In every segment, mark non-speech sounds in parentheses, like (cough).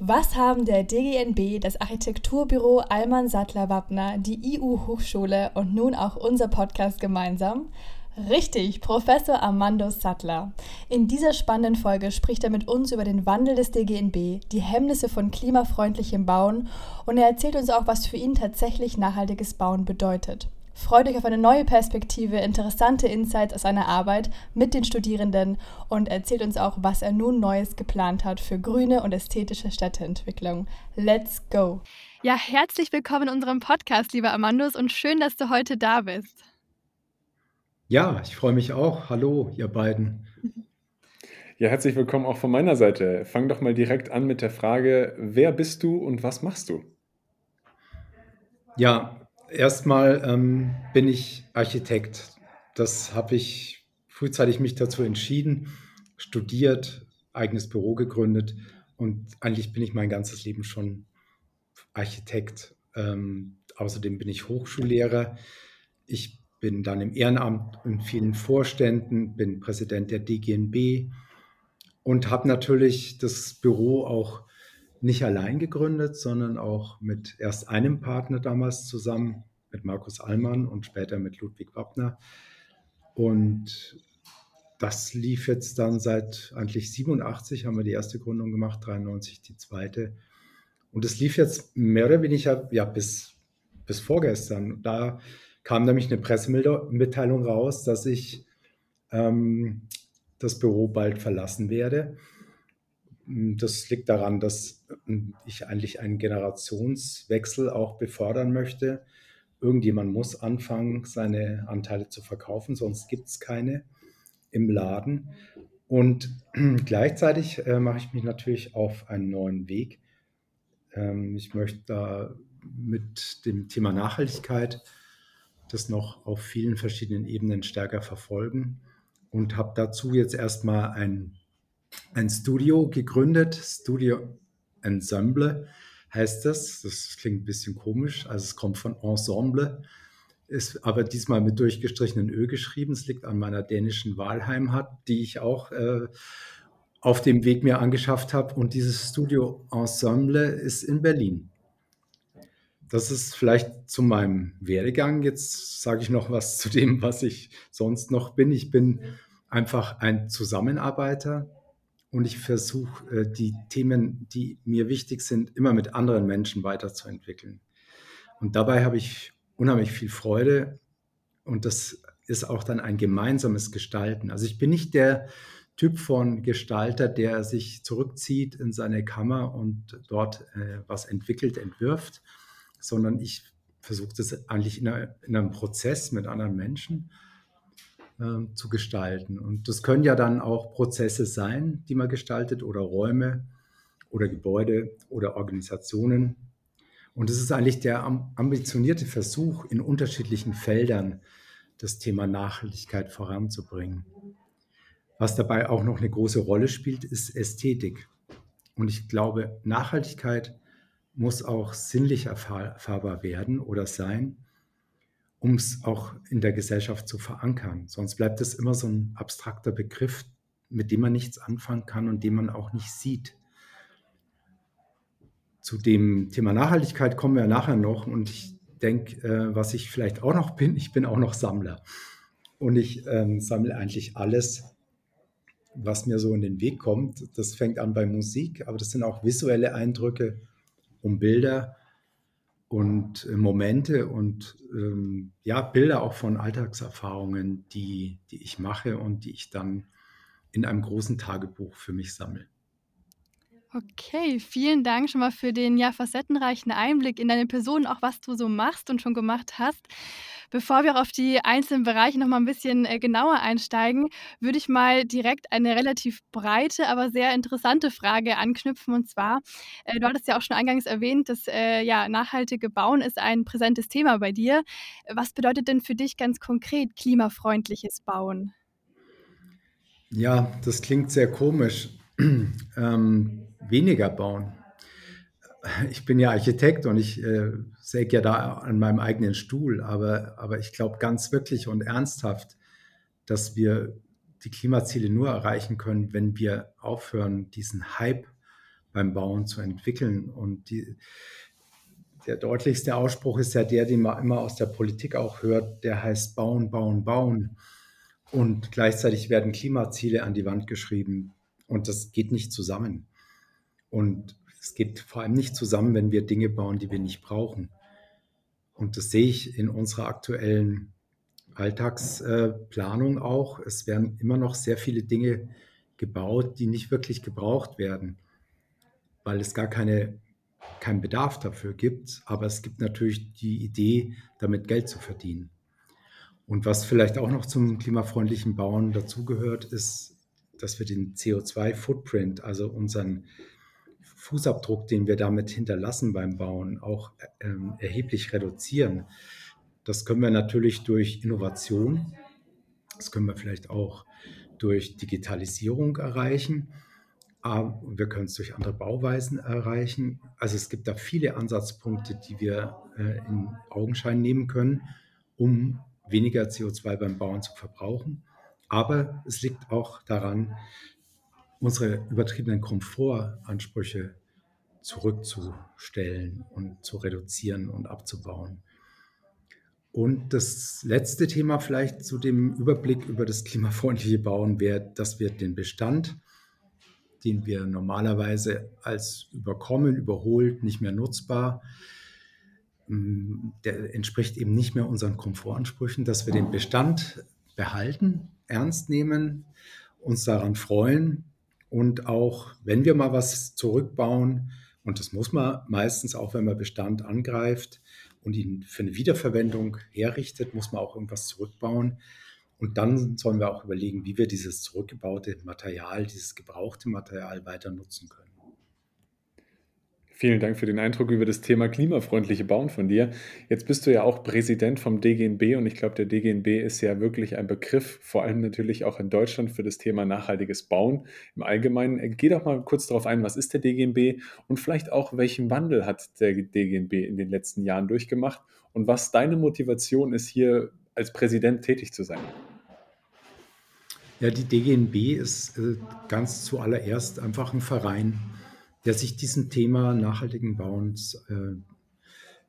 Was haben der DGNB, das Architekturbüro Alman Sattler Wappner, die IU-Hochschule und nun auch unser Podcast gemeinsam? Richtig, Professor Armando Sattler. In dieser spannenden Folge spricht er mit uns über den Wandel des DGNB, die Hemmnisse von klimafreundlichem Bauen und er erzählt uns auch, was für ihn tatsächlich nachhaltiges Bauen bedeutet. Freut euch auf eine neue Perspektive, interessante Insights aus seiner Arbeit mit den Studierenden und erzählt uns auch, was er nun Neues geplant hat für grüne und ästhetische Städteentwicklung. Let's go! Ja, herzlich willkommen in unserem Podcast, lieber Amandus, und schön, dass du heute da bist. Ja, ich freue mich auch. Hallo, ihr beiden. Ja, herzlich willkommen auch von meiner Seite. Fang doch mal direkt an mit der Frage, wer bist du und was machst du? Ja, Erstmal ähm, bin ich Architekt. Das habe ich frühzeitig mich dazu entschieden, studiert, eigenes Büro gegründet und eigentlich bin ich mein ganzes Leben schon Architekt. Ähm, außerdem bin ich Hochschullehrer. Ich bin dann im Ehrenamt in vielen Vorständen, bin Präsident der DGNB und habe natürlich das Büro auch nicht allein gegründet, sondern auch mit erst einem Partner damals zusammen, mit Markus Allmann und später mit Ludwig Wappner. Und das lief jetzt dann seit eigentlich 87 haben wir die erste Gründung gemacht, 93 die zweite. Und es lief jetzt mehr oder weniger ja, bis, bis vorgestern. Da kam nämlich eine Pressemitteilung raus, dass ich ähm, das Büro bald verlassen werde. Hm, das liegt daran, dass hm, ich eigentlich einen Generationswechsel auch befördern möchte. Irgendjemand muss anfangen, seine Anteile zu verkaufen, sonst gibt es keine im Laden. Und (clears throat) gleichzeitig äh, mache ich mich natürlich auf einen neuen Weg. Ähm, ich möchte da mit dem Thema Nachhaltigkeit das noch auf vielen verschiedenen Ebenen stärker verfolgen und habe dazu jetzt erstmal ein ein Studio gegründet, Studio Ensemble heißt das. Das klingt ein bisschen komisch, also es kommt von Ensemble, ist aber diesmal mit durchgestrichenen Ö geschrieben. Es liegt an meiner dänischen Wahlheimat, die ich auch äh, auf dem Weg mir angeschafft habe. Und dieses Studio Ensemble ist in Berlin. Das ist vielleicht zu meinem Werdegang. Jetzt sage ich noch was zu dem, was ich sonst noch bin. Ich bin einfach ein Zusammenarbeiter und ich versuche, äh, die Themen, die mir wichtig sind, immer mit anderen Menschen weiterzuentwickeln. Und dabei habe ich unheimlich viel Freude und das ist auch dann ein gemeinsames Gestalten. Also ich bin nicht der Typ von Gestalter, der sich zurückzieht in seine Kammer und dort äh, was entwickelt, entwirft, sondern ich versuche das eigentlich in, einer, in einem Prozess mit anderen Menschen äh, zu gestalten. Und das können ja dann auch Prozesse sein, die man gestaltet oder Räume oder Gebäude oder Organisationen. Und es ist eigentlich der ambitionierte Versuch, in unterschiedlichen Feldern das Thema Nachhaltigkeit voranzubringen. Was dabei auch noch eine große Rolle spielt, ist Ästhetik. Und ich glaube, Nachhaltigkeit muss auch sinnlich erfahrbar werden oder sein um es auch in der Gesellschaft zu verankern. Sonst bleibt es immer so ein abstrakter Begriff, mit dem man nichts anfangen kann und den man auch nicht sieht. Zu dem Thema Nachhaltigkeit kommen wir nachher noch und ich denke, äh, was ich vielleicht auch noch bin, ich bin auch noch Sammler. Und ich ähm, sammle eigentlich alles, was mir so in den Weg kommt. Das fängt an bei Musik, aber das sind auch visuelle Eindrücke um Bilder und äh, Momente und ähm, ja, Bilder auch von Alltagserfahrungen, die, die ich mache und die ich dann in einem großen Tagebuch für mich sammle. Okay, vielen Dank schon mal für den ja facettenreichen Einblick in deine Person, auch was du so machst und schon gemacht hast. Bevor wir auf die einzelnen Bereiche noch mal ein bisschen äh, genauer einsteigen, würde ich mal direkt eine relativ breite, aber sehr interessante Frage anknüpfen. Und zwar, äh, du hattest ja auch schon eingangs erwähnt, dass äh, ja, nachhaltige Bauen ist ein präsentes Thema bei dir. Was bedeutet denn für dich ganz konkret klimafreundliches Bauen? Ja, das klingt sehr komisch. (clears throat) ähm, weniger bauen ich bin ja Architekt und ich äh, säge ja da an meinem eigenen Stuhl, aber, aber ich glaube ganz wirklich und ernsthaft, dass wir die Klimaziele nur erreichen können, wenn wir aufhören, diesen Hype beim Bauen zu entwickeln. Und die, der deutlichste Ausspruch ist ja der, den man immer aus der Politik auch hört, der heißt Bauen, Bauen, Bauen. Und gleichzeitig werden Klimaziele an die Wand geschrieben. Und das geht nicht zusammen. Und es geht vor allem nicht zusammen, wenn wir Dinge bauen, die wir nicht brauchen. Und das sehe ich in unserer aktuellen Alltagsplanung auch. Es werden immer noch sehr viele Dinge gebaut, die nicht wirklich gebraucht werden, weil es gar keine, keinen Bedarf dafür gibt. Aber es gibt natürlich die Idee, damit Geld zu verdienen. Und was vielleicht auch noch zum klimafreundlichen Bauen dazugehört, ist, dass wir den CO2-Footprint, also unseren Fußabdruck, den wir damit hinterlassen beim Bauen, auch ähm, erheblich reduzieren. Das können wir natürlich durch Innovation, das können wir vielleicht auch durch Digitalisierung erreichen. Aber wir können es durch andere Bauweisen erreichen. Also es gibt da viele Ansatzpunkte, die wir äh, in Augenschein nehmen können, um weniger CO2 beim Bauen zu verbrauchen. Aber es liegt auch daran, unsere übertriebenen Komfortansprüche zurückzustellen und zu reduzieren und abzubauen. Und das letzte Thema vielleicht zu dem Überblick über das klimafreundliche Bauen wäre, dass wir den Bestand, den wir normalerweise als überkommen, überholt, nicht mehr nutzbar, mm, der entspricht eben nicht mehr unseren Komfortansprüchen, dass wir den Bestand behalten, ernst nehmen, uns daran freuen und auch, wenn wir mal was zurückbauen, und das muss man meistens auch, wenn man Bestand angreift und ihn für eine Wiederverwendung herrichtet, muss man auch irgendwas zurückbauen. Und dann sollen wir auch überlegen, wie wir dieses zurückgebaute Material, dieses gebrauchte Material weiter nutzen können. Vielen Dank für den Eindruck über das Thema klimafreundliche Bauen von dir. Jetzt bist du ja auch Präsident vom DGNB und ich glaube, der DGNB ist ja wirklich ein Begriff, vor allem natürlich auch in Deutschland für das Thema nachhaltiges Bauen im Allgemeinen. Geh doch mal kurz darauf ein, was ist der DGNB und vielleicht auch, welchen Wandel hat der DGNB in den letzten Jahren durchgemacht und was deine Motivation ist, hier als Präsident tätig zu sein. Ja, die DGNB ist äh, ganz zuallererst einfach ein Verein der sich diesem Thema nachhaltigen Bauens äh,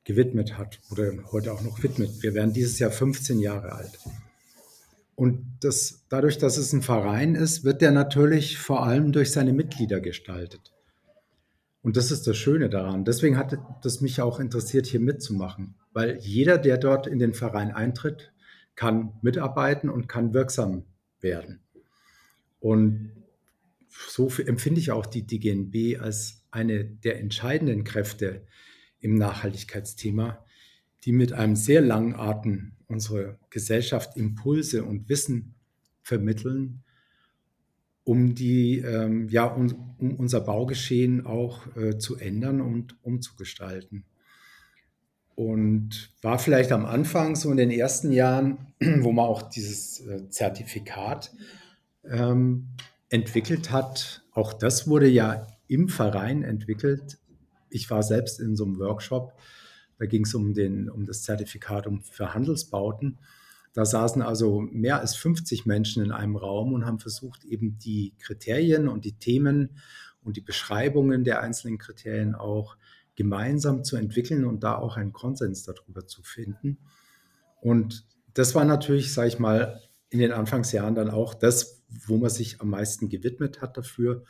gewidmet hat oder heute auch noch widmet. Wir werden dieses Jahr 15 Jahre alt. Und das, dadurch, dass es ein Verein ist, wird der natürlich vor allem durch seine Mitglieder gestaltet. Und das ist das Schöne daran. Deswegen hat das mich auch interessiert, hier mitzumachen, weil jeder, der dort in den Verein eintritt, kann mitarbeiten und kann wirksam werden. Und so empfinde ich auch die DGNB als eine der entscheidenden Kräfte im Nachhaltigkeitsthema, die mit einem sehr langen Atem unsere Gesellschaft Impulse und Wissen vermitteln, um, die, ähm, ja, um, um, unser Baugeschehen auch äh, zu ändern und umzugestalten. Und war vielleicht am Anfang, so in den ersten Jahren, (clears throat) wo man auch dieses äh, Zertifikat ähm, entwickelt hat, auch das wurde ja im Verein entwickelt. Ich war selbst in so einem Workshop, da ging es um, um das Zertifikat für Handelsbauten. Da saßen also mehr als 50 Menschen in einem Raum und haben versucht, eben die Kriterien und die Themen und die Beschreibungen der einzelnen Kriterien auch gemeinsam zu entwickeln und da auch einen Konsens darüber zu finden. Und das war natürlich, sage ich mal, in den Anfangsjahren dann auch das, wo man sich am meisten gewidmet hat dafür.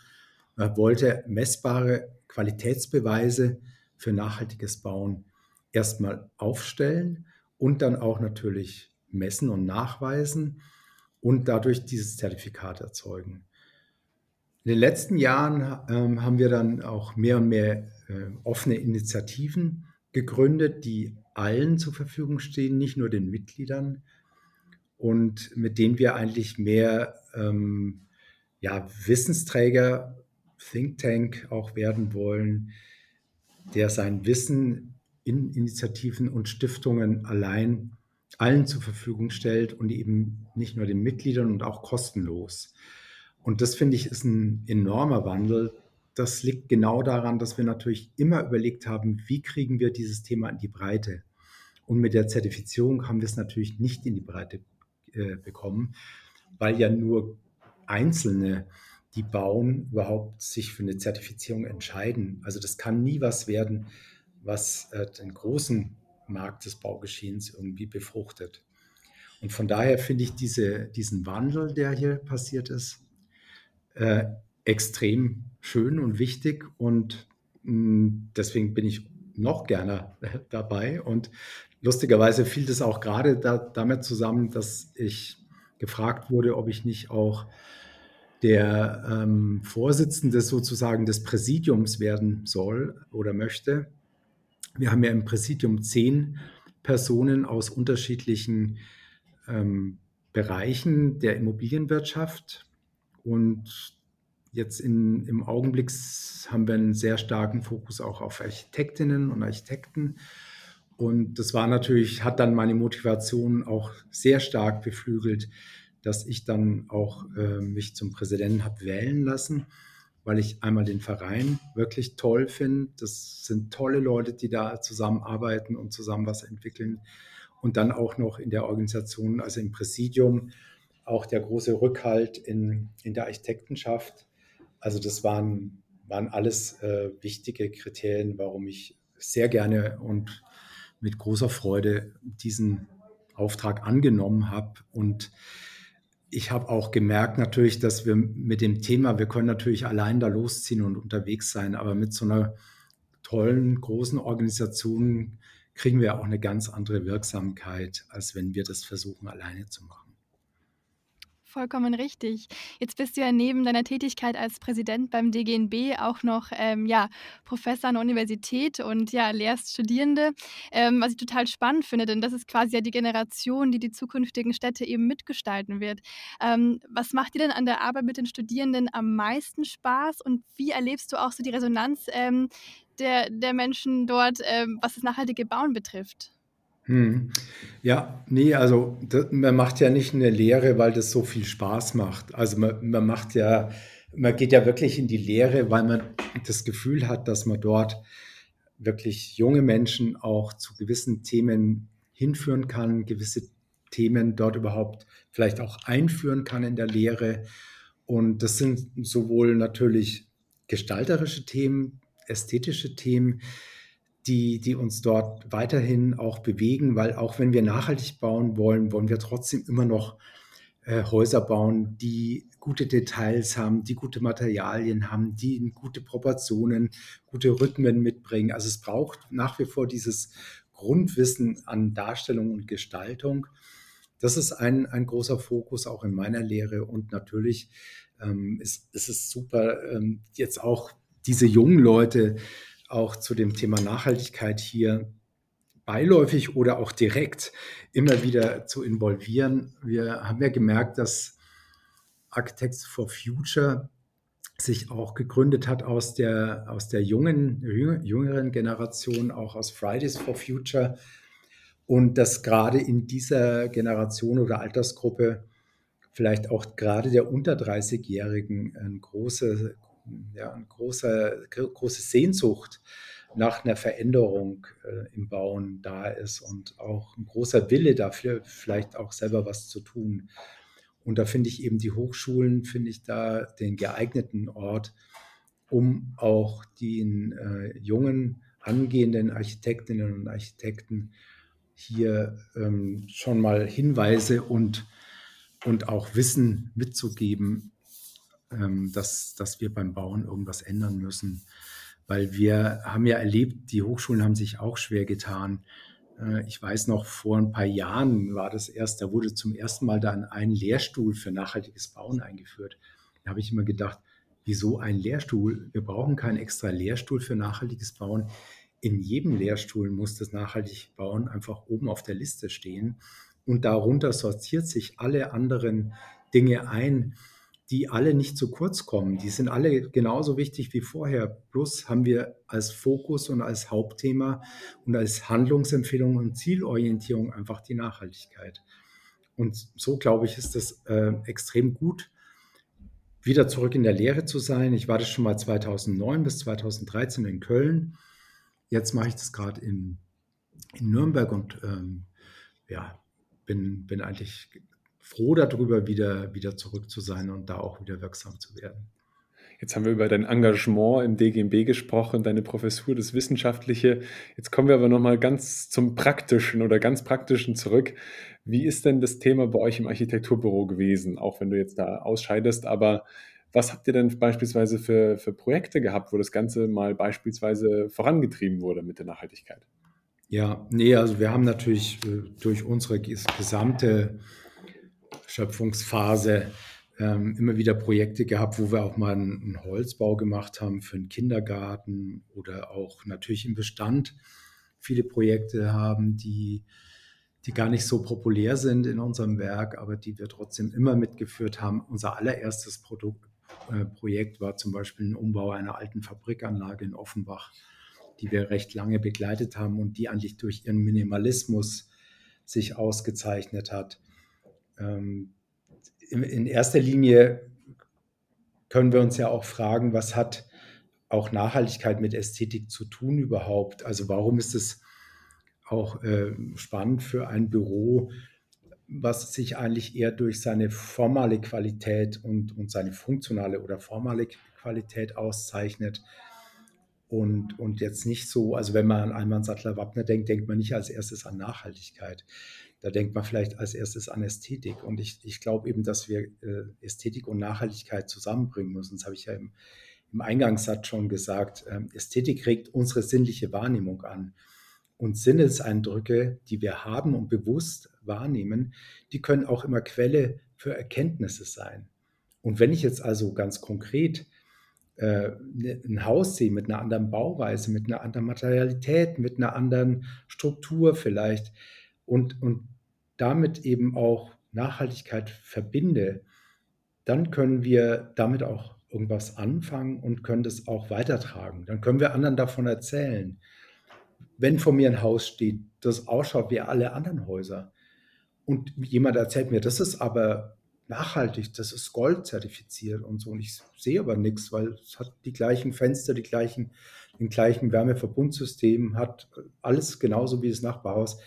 Man wollte messbare Qualitätsbeweise für nachhaltiges Bauen erstmal aufstellen und dann auch natürlich messen und nachweisen und dadurch dieses Zertifikat erzeugen. In den letzten Jahren ähm, haben wir dann auch mehr und mehr äh, offene Initiativen gegründet, die allen zur Verfügung stehen, nicht nur den Mitgliedern und mit denen wir eigentlich mehr ähm, ja, Wissensträger, Think Tank auch werden wollen, der sein Wissen in Initiativen und Stiftungen allein allen zur Verfügung stellt und eben nicht nur den Mitgliedern und auch kostenlos. Und das finde ich ist ein enormer Wandel. Das liegt genau daran, dass wir natürlich immer überlegt haben, wie kriegen wir dieses Thema in die Breite. Und mit der Zertifizierung haben wir es natürlich nicht in die Breite äh, bekommen, weil ja nur Einzelne, die bauen, überhaupt sich für eine Zertifizierung entscheiden. Also das kann nie was werden, was äh, den großen Markt des Baugeschehens irgendwie befruchtet. Und von daher finde ich diese, diesen Wandel, der hier passiert ist, äh, extrem schön und wichtig. Und mh, mm, deswegen bin ich noch gerne (laughs) dabei. Und lustigerweise fiel das auch gerade da, damit zusammen, dass ich gefragt wurde, ob ich nicht auch der ähm, Vorsitzende sozusagen des Präsidiums werden soll oder möchte. Wir haben ja im Präsidium zehn Personen aus unterschiedlichen ähm, Bereichen der Immobilienwirtschaft. Und jetzt in, im Augenblick haben wir einen sehr starken Fokus auch auf Architektinnen und Architekten. Und das war natürlich, hat dann meine Motivation auch sehr stark beflügelt, dass ich dann auch äh, mich zum Präsidenten habe wählen lassen weil ich einmal den Verein wirklich toll finde. Das sind tolle Leute, die da zusammenarbeiten und zusammen was entwickeln. Und dann auch noch in der Organisation, also im Präsidium, auch der große Rückhalt in, in der Architektenschaft. Also das waren, waren alles äh, wichtige Kriterien, warum ich sehr gerne und mit großer Freude diesen Auftrag angenommen habe. Und ich habe auch gemerkt natürlich, dass wir mit dem Thema, wir können natürlich allein da losziehen und unterwegs sein, aber mit so einer tollen, großen Organisation kriegen wir auch eine ganz andere Wirksamkeit, als wenn wir das versuchen, alleine zu machen vollkommen richtig. Jetzt bist du ja neben deiner Tätigkeit als Präsident beim DGNB auch noch ähm, ja, Professor an der Universität und ja, lehrst Studierende, ähm, was ich total spannend finde, denn das ist quasi ja die Generation, die die zukünftigen Städte eben mitgestalten wird. Ähm, was macht dir denn an der Arbeit mit den Studierenden am meisten Spaß und wie erlebst du auch so die Resonanz ähm, der, der Menschen dort, ähm, was das nachhaltige Bauen betrifft? Hm. Ja, nee, also das, man macht ja nicht eine Lehre, weil das so viel Spaß macht. Also man, man macht ja, man geht ja wirklich in die Lehre, weil man das Gefühl hat, dass man dort wirklich junge Menschen auch zu gewissen Themen hinführen kann, gewisse Themen dort überhaupt vielleicht auch einführen kann in der Lehre. Und das sind sowohl natürlich gestalterische Themen, ästhetische Themen, die, die uns dort weiterhin auch bewegen, weil auch wenn wir nachhaltig bauen wollen, wollen wir trotzdem immer noch äh, Häuser bauen, die gute Details haben, die gute Materialien haben, die gute Proportionen, gute Rhythmen mitbringen. Also es braucht nach wie vor dieses Grundwissen an Darstellung und Gestaltung. Das ist ein, ein großer Fokus auch in meiner Lehre und natürlich ähm, ist, ist es super, ähm, jetzt auch diese jungen Leute auch zu dem Thema Nachhaltigkeit hier beiläufig oder auch direkt immer wieder zu involvieren. Wir haben ja gemerkt, dass Architects for Future sich auch gegründet hat aus der, aus der jungen, jüngeren Generation, auch aus Fridays for Future. Und dass gerade in dieser Generation oder Altersgruppe vielleicht auch gerade der unter 30-Jährigen eine große, ja, eine große, große Sehnsucht nach einer Veränderung äh, im Bauen da ist und auch ein großer Wille dafür, vielleicht auch selber was zu tun. Und da finde ich eben die Hochschulen, finde ich da den geeigneten Ort, um auch den äh, jungen, angehenden Architektinnen und Architekten hier ähm, schon mal Hinweise und, und auch Wissen mitzugeben, ähm, dass, dass wir beim Bauen irgendwas ändern müssen. Weil wir haben ja erlebt, die Hochschulen haben sich auch schwer getan. Äh, ich weiß noch, vor ein paar Jahren war das erst, da wurde zum ersten Mal dann ein Lehrstuhl für nachhaltiges Bauen eingeführt. Da habe ich immer gedacht, wieso ein Lehrstuhl? Wir brauchen keinen extra Lehrstuhl für nachhaltiges Bauen. in jedem Lehrstuhl muss das nachhaltige Bauen einfach oben auf der Liste stehen. Und darunter sortiert sich alle anderen Dinge ein, die alle nicht zu kurz kommen. Die sind alle genauso wichtig wie vorher. Plus haben wir als Fokus und als Hauptthema und als Handlungsempfehlung und Zielorientierung einfach die Nachhaltigkeit. Und so, glaube ich, ist das äh, extrem gut, wieder zurück in der Lehre zu sein. Ich war das schon mal 2009 bis 2013 in Köln. Jetzt mache ich das gerade in, in Nürnberg und ähm, ja, bin, bin eigentlich froh darüber, wieder, wieder zurück zu sein und da auch wieder wirksam zu werden. Jetzt haben wir über dein Engagement im DGMB gesprochen, deine Professur, das Wissenschaftliche. Jetzt kommen wir aber nochmal ganz zum Praktischen oder ganz Praktischen zurück. Wie ist denn das Thema bei euch im Architekturbüro gewesen, auch wenn du jetzt da ausscheidest? Aber was habt ihr denn beispielsweise für, für Projekte gehabt, wo das Ganze mal beispielsweise vorangetrieben wurde mit der Nachhaltigkeit? Ja, nee, also wir haben natürlich äh, durch unsere gesamte Schöpfungsphase ähm, immer wieder Projekte gehabt, wo wir auch mal einen, einen, Holzbau gemacht haben für einen Kindergarten oder auch natürlich im Bestand viele Projekte haben, die, die gar nicht so populär sind in unserem Werk, aber die wir trotzdem immer mitgeführt haben. Unser allererstes Produkt, äh, Projekt war zum Beispiel ein Umbau einer alten Fabrikanlage in Offenbach, die wir recht lange begleitet haben und die eigentlich durch ihren Minimalismus sich ausgezeichnet hat. Ähm, in, erster Linie können wir uns ja auch fragen, was hat auch Nachhaltigkeit mit Ästhetik zu tun überhaupt? Also warum ist es auch äh, spannend für ein Büro, was sich eigentlich eher durch seine formale Qualität und, und seine funktionale oder formale Qualität auszeichnet? Und, und jetzt nicht so, also wenn man an Alman Sattler Wappner denkt, denkt man nicht als erstes an Nachhaltigkeit. Da denkt man vielleicht als erstes an Ästhetik. Und ich, ich glaube eben, dass wir äh, Ästhetik und Nachhaltigkeit zusammenbringen müssen. Das habe ich ja im, im Eingangssatz schon gesagt. Ähm, Ästhetik regt unsere sinnliche Wahrnehmung an. Und Sinneseindrücke, die wir haben und bewusst wahrnehmen, die können auch immer Quelle für Erkenntnisse sein. Und wenn ich jetzt also ganz konkret äh, ne, ein Haus sehe mit einer anderen Bauweise, mit einer anderen Materialität, mit einer anderen Struktur vielleicht und, und damit eben auch Nachhaltigkeit verbinde, dann können wir damit auch irgendwas anfangen und können das auch weitertragen. Dann können wir anderen davon erzählen. Wenn vor mir ein Haus steht, das ausschaut wie alle anderen Häuser und jemand erzählt mir, das ist aber nachhaltig, das ist Gold zertifiziert und so und ich sehe aber nichts, weil es hat die gleichen Fenster, die gleichen, den gleichen Wärmeverbundsystem, hat alles genauso wie das Nachbarhaus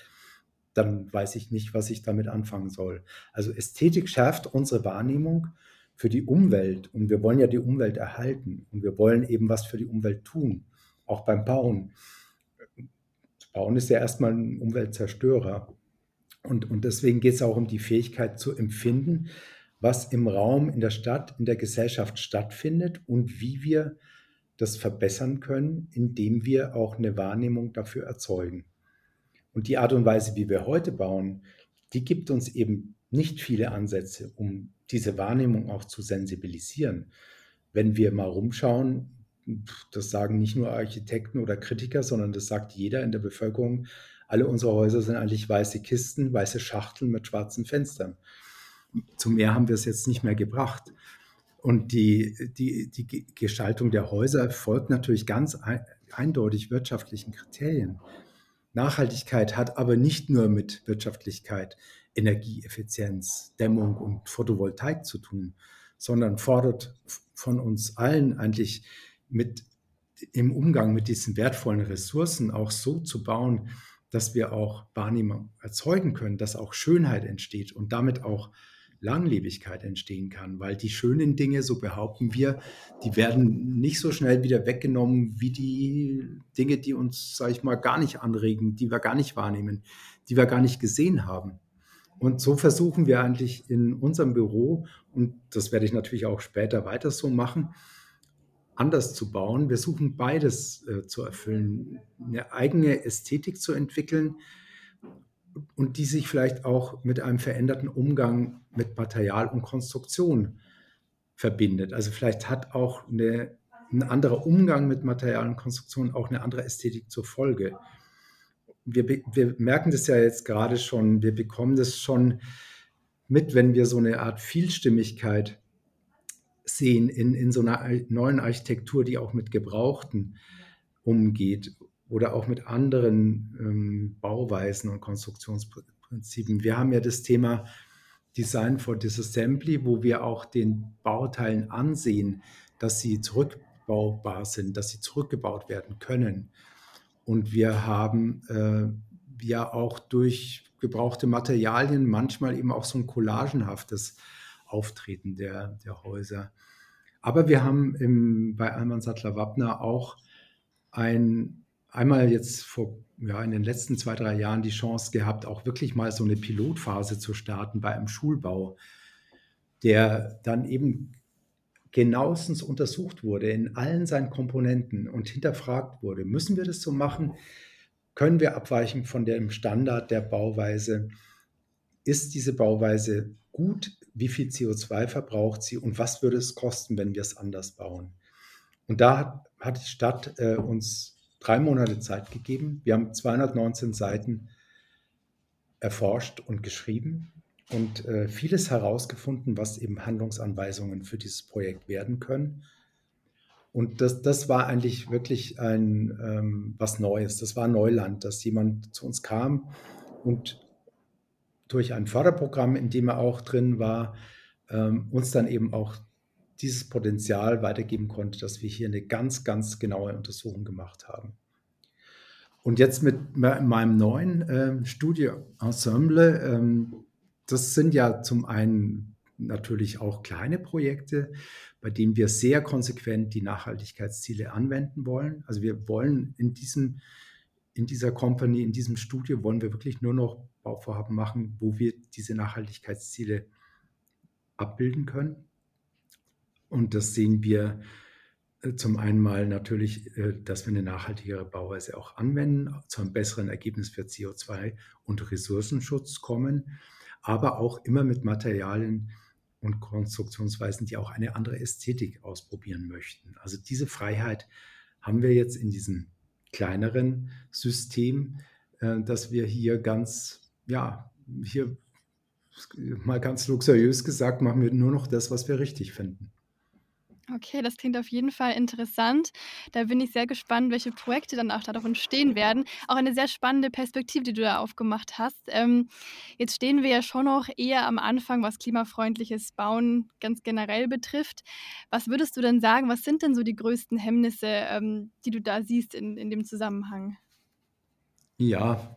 dann weiß ich nicht, was ich damit anfangen soll. Also Ästhetik schärft unsere Wahrnehmung für die Umwelt und wir wollen ja die Umwelt erhalten und wir wollen eben was für die Umwelt tun, auch beim Bauen. Bauen ist ja erstmal ein Umweltzerstörer. Und, und deswegen geht es auch um die Fähigkeit zu empfinden, was im Raum, in der Stadt, in der Gesellschaft stattfindet und wie wir das verbessern können, indem wir auch eine Wahrnehmung dafür erzeugen. Und die Art und Weise, wie wir heute bauen, die gibt uns eben nicht viele Ansätze, um diese Wahrnehmung auch zu sensibilisieren. Wenn wir mal rumschauen, das sagen nicht nur Architekten oder Kritiker, sondern das sagt jeder in der Bevölkerung, alle unsere Häuser sind eigentlich weiße Kisten, weiße Schachteln mit schwarzen Fenstern. Zum Meer haben wir es jetzt nicht mehr gebracht. Und die, die, die Gestaltung der Häuser folgt natürlich ganz eindeutig wirtschaftlichen Kriterien. Nachhaltigkeit hat aber nicht nur mit Wirtschaftlichkeit, Energieeffizienz, Dämmung und Photovoltaik zu tun, sondern fordert von uns allen eigentlich mit im Umgang mit diesen wertvollen Ressourcen auch so zu bauen, dass wir auch Wahrnehmung erzeugen können, dass auch Schönheit entsteht und damit auch Langlebigkeit entstehen kann, weil die schönen Dinge, so behaupten wir, die werden nicht so schnell wieder weggenommen wie die Dinge, die uns, sage ich mal, gar nicht anregen, die wir gar nicht wahrnehmen, die wir gar nicht gesehen haben. Und so versuchen wir eigentlich in unserem Büro, und das werde ich natürlich auch später weiter so machen, anders zu bauen. Wir suchen beides äh, zu erfüllen, eine eigene Ästhetik zu entwickeln, und die sich vielleicht auch mit einem veränderten Umgang mit Material und Konstruktion verbindet. Also vielleicht hat auch eine ein anderer Umgang mit Material und Konstruktion, auch eine andere Ästhetik zur Folge. Wir, wir merken das ja jetzt gerade schon, wir bekommen das schon mit, wenn wir so eine Art Vielstimmigkeit sehen in, in so einer neuen Architektur, die auch mit Gebrauchten umgeht oder auch mit anderen ähm, Bauweisen und Konstruktionsprinzipien. Wir haben ja das Thema Design for Disassembly, wo wir auch den Bauteilen ansehen, dass sie zurückbaubar sind, dass sie zurückgebaut werden können. Und wir haben äh, ja auch durch gebrauchte Materialien manchmal eben auch so ein collagenhaftes Auftreten der, der Häuser. Aber wir haben im, bei Alman Sattler Wappner auch ein, einmal jetzt vor, ja, in den letzten zwei, drei Jahren die Chance gehabt, auch wirklich mal so eine Pilotphase zu starten bei einem Schulbau, der dann eben genauestens untersucht wurde in allen seinen Komponenten und hinterfragt wurde, müssen wir das so machen? Können wir abweichen von dem Standard der Bauweise? Ist diese Bauweise gut? Wie viel CO2 verbraucht sie und was würde es kosten, wenn wir es anders bauen? Und da hat, hat die Stadt äh, uns drei Monate Zeit gegeben. Wir haben 219 Seiten erforscht und geschrieben und äh, vieles herausgefunden, was eben Handlungsanweisungen für dieses Projekt werden können. Und das, das war eigentlich wirklich ein, ähm, was Neues. Das war Neuland, dass jemand zu uns kam und durch ein Förderprogramm, in dem er auch drin war, ähm, uns dann eben auch dieses Potenzial weitergeben konnte, dass wir hier eine ganz, ganz genaue Untersuchung gemacht haben. Und jetzt mit meinem neuen äh, Studio-Ensemble, ähm, das sind ja zum einen natürlich auch kleine Projekte, bei denen wir sehr konsequent die Nachhaltigkeitsziele anwenden wollen. Also wir wollen in diesem in dieser Company, in diesem Studio wollen wir wirklich nur noch Bauvorhaben machen, wo wir diese Nachhaltigkeitsziele abbilden können. Und das sehen wir äh, zum einen mal natürlich, äh, dass wir eine nachhaltigere Bauweise auch anwenden, zu einem besseren Ergebnis für CO2 und Ressourcenschutz kommen, aber auch immer mit Materialien und Konstruktionsweisen, die auch eine andere Ästhetik ausprobieren möchten. Also diese Freiheit haben wir jetzt in diesem kleineren System, äh, dass wir hier ganz, ja, hier mal ganz luxuriös gesagt, machen wir nur noch das, was wir richtig finden. Okay, das klingt auf jeden Fall interessant. Da bin ich sehr gespannt, welche Projekte dann auch darauf entstehen werden. Auch eine sehr spannende Perspektive, die du da aufgemacht hast. Ähm, jetzt stehen wir ja schon noch eher am Anfang, was klimafreundliches Bauen ganz generell betrifft. Was würdest du denn sagen, was sind denn so die größten Hemmnisse, ähm, die du da siehst in, in dem Zusammenhang? Ja,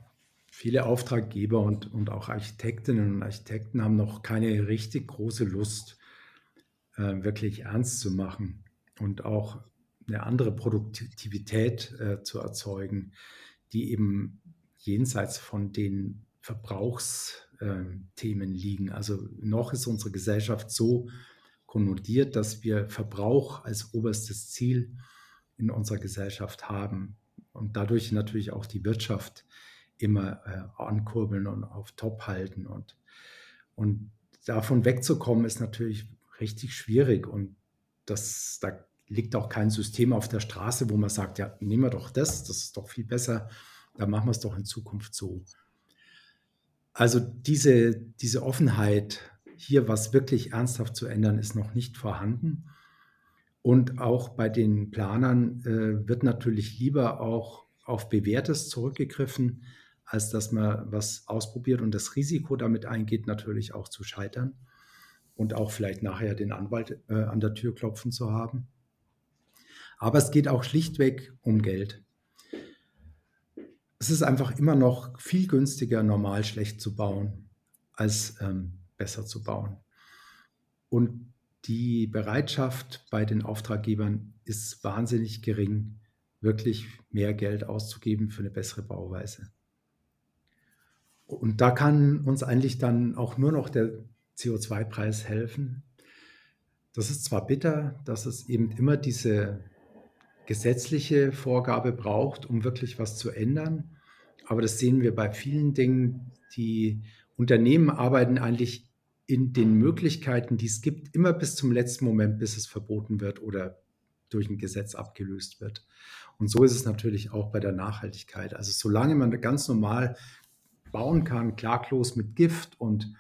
viele Auftraggeber und, und auch Architektinnen und Architekten haben noch keine richtig große Lust, äh, wirklich ernst zu machen und auch eine andere Produktivität äh, zu erzeugen, die eben jenseits von den Verbrauchsthemen ähm, liegen. Also noch ist unsere Gesellschaft so konnotiert, dass wir Verbrauch als oberstes Ziel in unserer Gesellschaft haben und dadurch natürlich auch die Wirtschaft immer äh, ankurbeln und auf Top halten. Und, und davon wegzukommen ist natürlich richtig schwierig und das, da liegt auch kein System auf der Straße, wo man sagt, ja, nehmen wir doch das, das ist doch viel besser, dann machen wir es doch in Zukunft so. Also diese, diese Offenheit, hier was wirklich ernsthaft zu ändern, ist noch nicht vorhanden. Und auch bei den Planern äh, wird natürlich lieber auch auf Bewährtes zurückgegriffen, als dass man was ausprobiert und das Risiko damit eingeht, natürlich auch zu scheitern und auch vielleicht nachher den Anwalt äh, an der Tür klopfen zu haben. Aber es geht auch schlichtweg um Geld. Es ist einfach immer noch viel günstiger, normal schlecht zu bauen, als ähm, besser zu bauen. Und die Bereitschaft bei den Auftraggebern ist wahnsinnig gering, wirklich mehr Geld auszugeben für eine bessere Bauweise. Und da kann uns eigentlich dann auch nur noch der CO2-Preis helfen. Das ist zwar bitter, dass es eben immer diese gesetzliche Vorgabe braucht, um wirklich was zu ändern, aber das sehen wir bei vielen Dingen. Die Unternehmen arbeiten eigentlich in den Möglichkeiten, die es gibt, immer bis zum letzten Moment, bis es verboten wird oder durch ein Gesetz abgelöst wird. Und so ist es natürlich auch bei der Nachhaltigkeit. Also solange man ganz normal bauen kann, klaglos mit Gift und,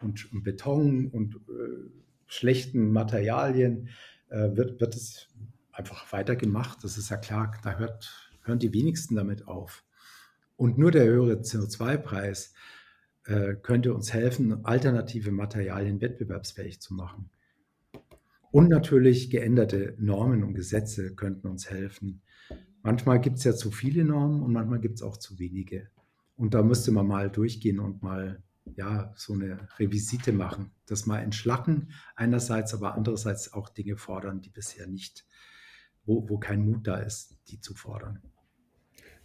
und, und Beton und äh, schlechten Materialien, äh, wird, wird es einfach weitergemacht. Das ist ja klar, da hört, hören die wenigsten damit auf. Und nur der höhere CO2-Preis äh, könnte uns helfen, alternative Materialien wettbewerbsfähig zu machen. Und natürlich geänderte Normen und Gesetze könnten uns helfen. Manchmal gibt es ja zu viele Normen und manchmal gibt es auch zu wenige. Und da müsste man mal durchgehen und mal ja, so eine Revisite machen, das mal entschlacken einerseits, aber andererseits auch Dinge fordern, die bisher nicht, wo, wo kein Mut da ist, die zu fordern.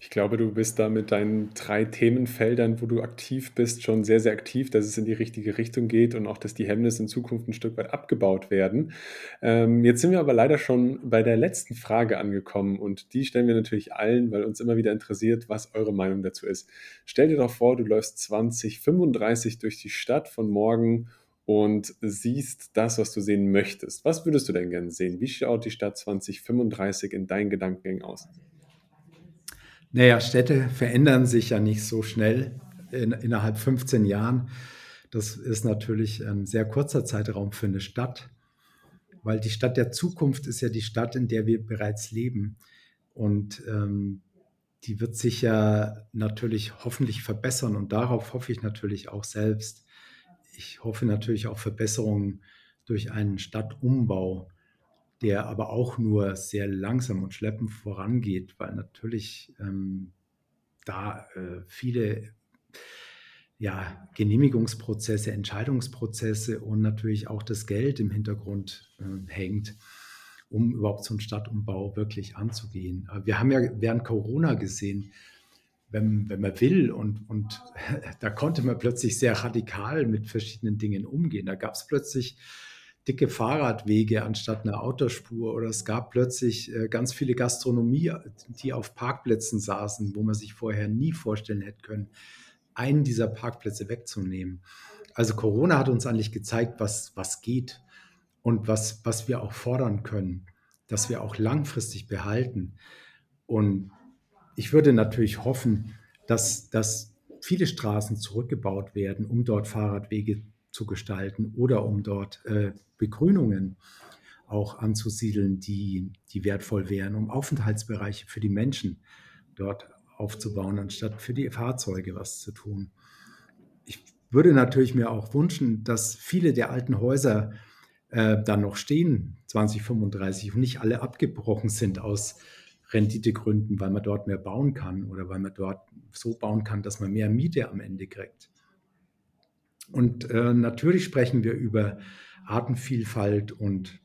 Ich glaube, du bist da mit deinen drei Themenfeldern, wo du aktiv bist, schon sehr, sehr aktiv, dass es in die richtige Richtung geht und auch, dass die Hemmnisse in Zukunft ein Stück weit abgebaut werden. Ähm, jetzt sind wir aber leider schon bei der letzten Frage angekommen und die stellen wir natürlich allen, weil uns immer wieder interessiert, was eure Meinung dazu ist. Stell dir doch vor, du läufst 2035 durch die Stadt von morgen und siehst das, was du sehen möchtest. Was würdest du denn gerne sehen? Wie schaut die Stadt 2035 in deinen Gedankengängen aus? Naja, Städte verändern sich ja nicht so schnell in, innerhalb 15 Jahren. Das ist natürlich ein sehr kurzer Zeitraum für eine Stadt, weil die Stadt der Zukunft ist ja die Stadt, in der wir bereits leben. Und ähm, die wird sich ja natürlich hoffentlich verbessern und darauf hoffe ich natürlich auch selbst. Ich hoffe natürlich auch Verbesserungen durch einen Stadtumbau der aber auch nur sehr langsam und schleppend vorangeht, weil natürlich ähm, da äh, viele ja, Genehmigungsprozesse, Entscheidungsprozesse und natürlich auch das Geld im Hintergrund äh, hängt, um überhaupt so einen Stadtumbau wirklich anzugehen. Wir haben ja während Corona gesehen, wenn, wenn man will und, und (laughs) da konnte man plötzlich sehr radikal mit verschiedenen Dingen umgehen. Da gab es plötzlich dicke Fahrradwege anstatt einer Autospur oder es gab plötzlich äh, ganz viele Gastronomie, die auf Parkplätzen saßen, wo man sich vorher nie vorstellen hätte können, einen dieser Parkplätze wegzunehmen. Also Corona hat uns eigentlich gezeigt, was, was geht und was, was wir auch fordern können, dass wir auch langfristig behalten. Und ich würde natürlich hoffen, dass, dass viele Straßen zurückgebaut werden, um dort Fahrradwege zu gestalten oder um dort äh, Begrünungen auch anzusiedeln, die, die wertvoll wären, um Aufenthaltsbereiche für die Menschen dort aufzubauen, anstatt für die Fahrzeuge was zu tun. Ich würde natürlich mir auch wünschen, dass viele der alten Häuser äh, dann noch stehen, 2035, und nicht alle abgebrochen sind aus Renditegründen, weil man dort mehr bauen kann oder weil man dort so bauen kann, dass man mehr Miete am Ende kriegt. Und äh, natürlich sprechen wir über Artenvielfalt und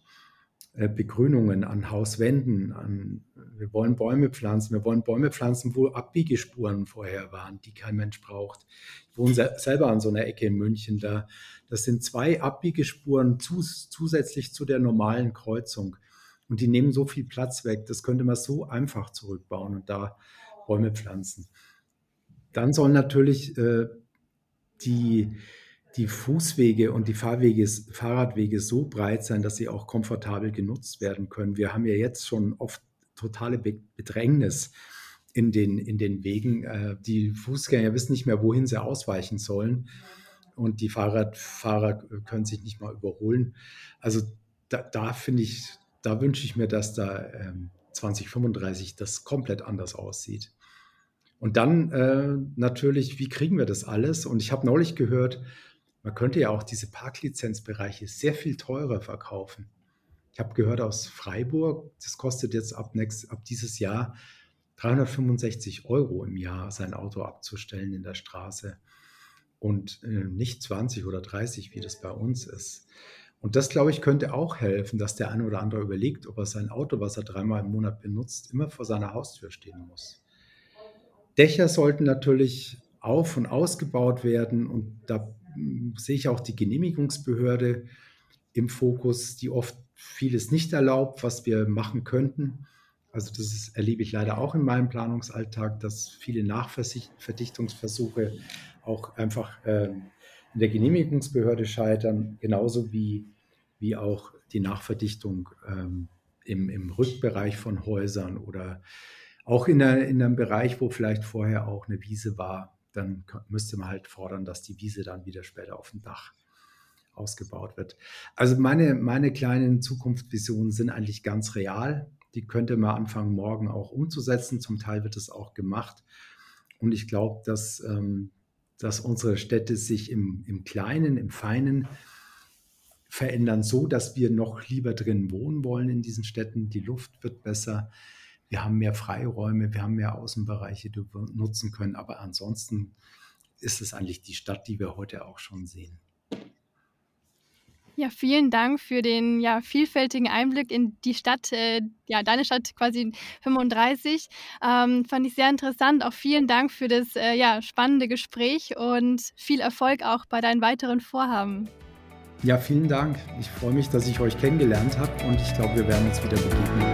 äh, Begrünungen an Hauswänden. An, wir wollen Bäume pflanzen. Wir wollen Bäume pflanzen, wo Abbiegespuren vorher waren, die kein Mensch braucht. Ich wohne se selber an so einer Ecke in München. Da, das sind zwei Abbiegespuren zus zusätzlich zu der normalen Kreuzung. Und die nehmen so viel Platz weg. Das könnte man so einfach zurückbauen und da Bäume pflanzen. Dann sollen natürlich äh, die die Fußwege und die Fahrwege, Fahrradwege so breit sein, dass sie auch komfortabel genutzt werden können. Wir haben ja jetzt schon oft totale Bedrängnis in den, in den Wegen. Äh, die Fußgänger wissen nicht mehr, wohin sie ausweichen sollen. Und die Fahrradfahrer können sich nicht mal überholen. Also da, da finde ich, da wünsche ich mir, dass da ähm, 2035 das komplett anders aussieht. Und dann äh, natürlich, wie kriegen wir das alles? Und ich habe neulich gehört, man könnte ja auch diese Parklizenzbereiche sehr viel teurer verkaufen. Ich habe gehört aus Freiburg, das kostet jetzt ab, next, ab dieses Jahr 365 Euro im Jahr, sein Auto abzustellen in der Straße und äh, nicht 20 oder 30, wie das bei uns ist. Und das, glaube ich, könnte auch helfen, dass der eine oder andere überlegt, ob er sein Auto, was er dreimal im Monat benutzt, immer vor seiner Haustür stehen muss. Dächer sollten natürlich auf- und ausgebaut werden und da sehe ich auch die Genehmigungsbehörde im Fokus, die oft vieles nicht erlaubt, was wir machen könnten. Also das ist, erlebe ich leider auch in meinem Planungsalltag, dass viele Nachverdichtungsversuche auch einfach äh, in der Genehmigungsbehörde scheitern, genauso wie, wie auch die Nachverdichtung ähm, im, im Rückbereich von Häusern oder auch in, der, in einem Bereich, wo vielleicht vorher auch eine Wiese war, dann müsste man halt fordern, dass die Wiese dann wieder später auf dem Dach ausgebaut wird. Also meine, meine kleinen Zukunftsvisionen sind eigentlich ganz real. Die könnte man anfangen, morgen auch umzusetzen. Zum Teil wird es auch gemacht. Und ich glaube, dass, ähm, dass unsere Städte sich im, im Kleinen, im Feinen verändern, so dass wir noch lieber drin wohnen wollen in diesen Städten. Die Luft wird besser. Wir haben mehr Freiräume, wir haben mehr Außenbereiche, die wir nutzen können. Aber ansonsten ist es eigentlich die Stadt, die wir heute auch schon sehen. Ja, vielen Dank für den ja, vielfältigen Einblick in die Stadt, äh, ja, deine Stadt quasi 35. Ähm, fand ich sehr interessant. Auch vielen Dank für das äh, ja, spannende Gespräch und viel Erfolg auch bei deinen weiteren Vorhaben. Ja, vielen Dank. Ich freue mich, dass ich euch kennengelernt habe und ich glaube, wir werden uns wieder begegnen.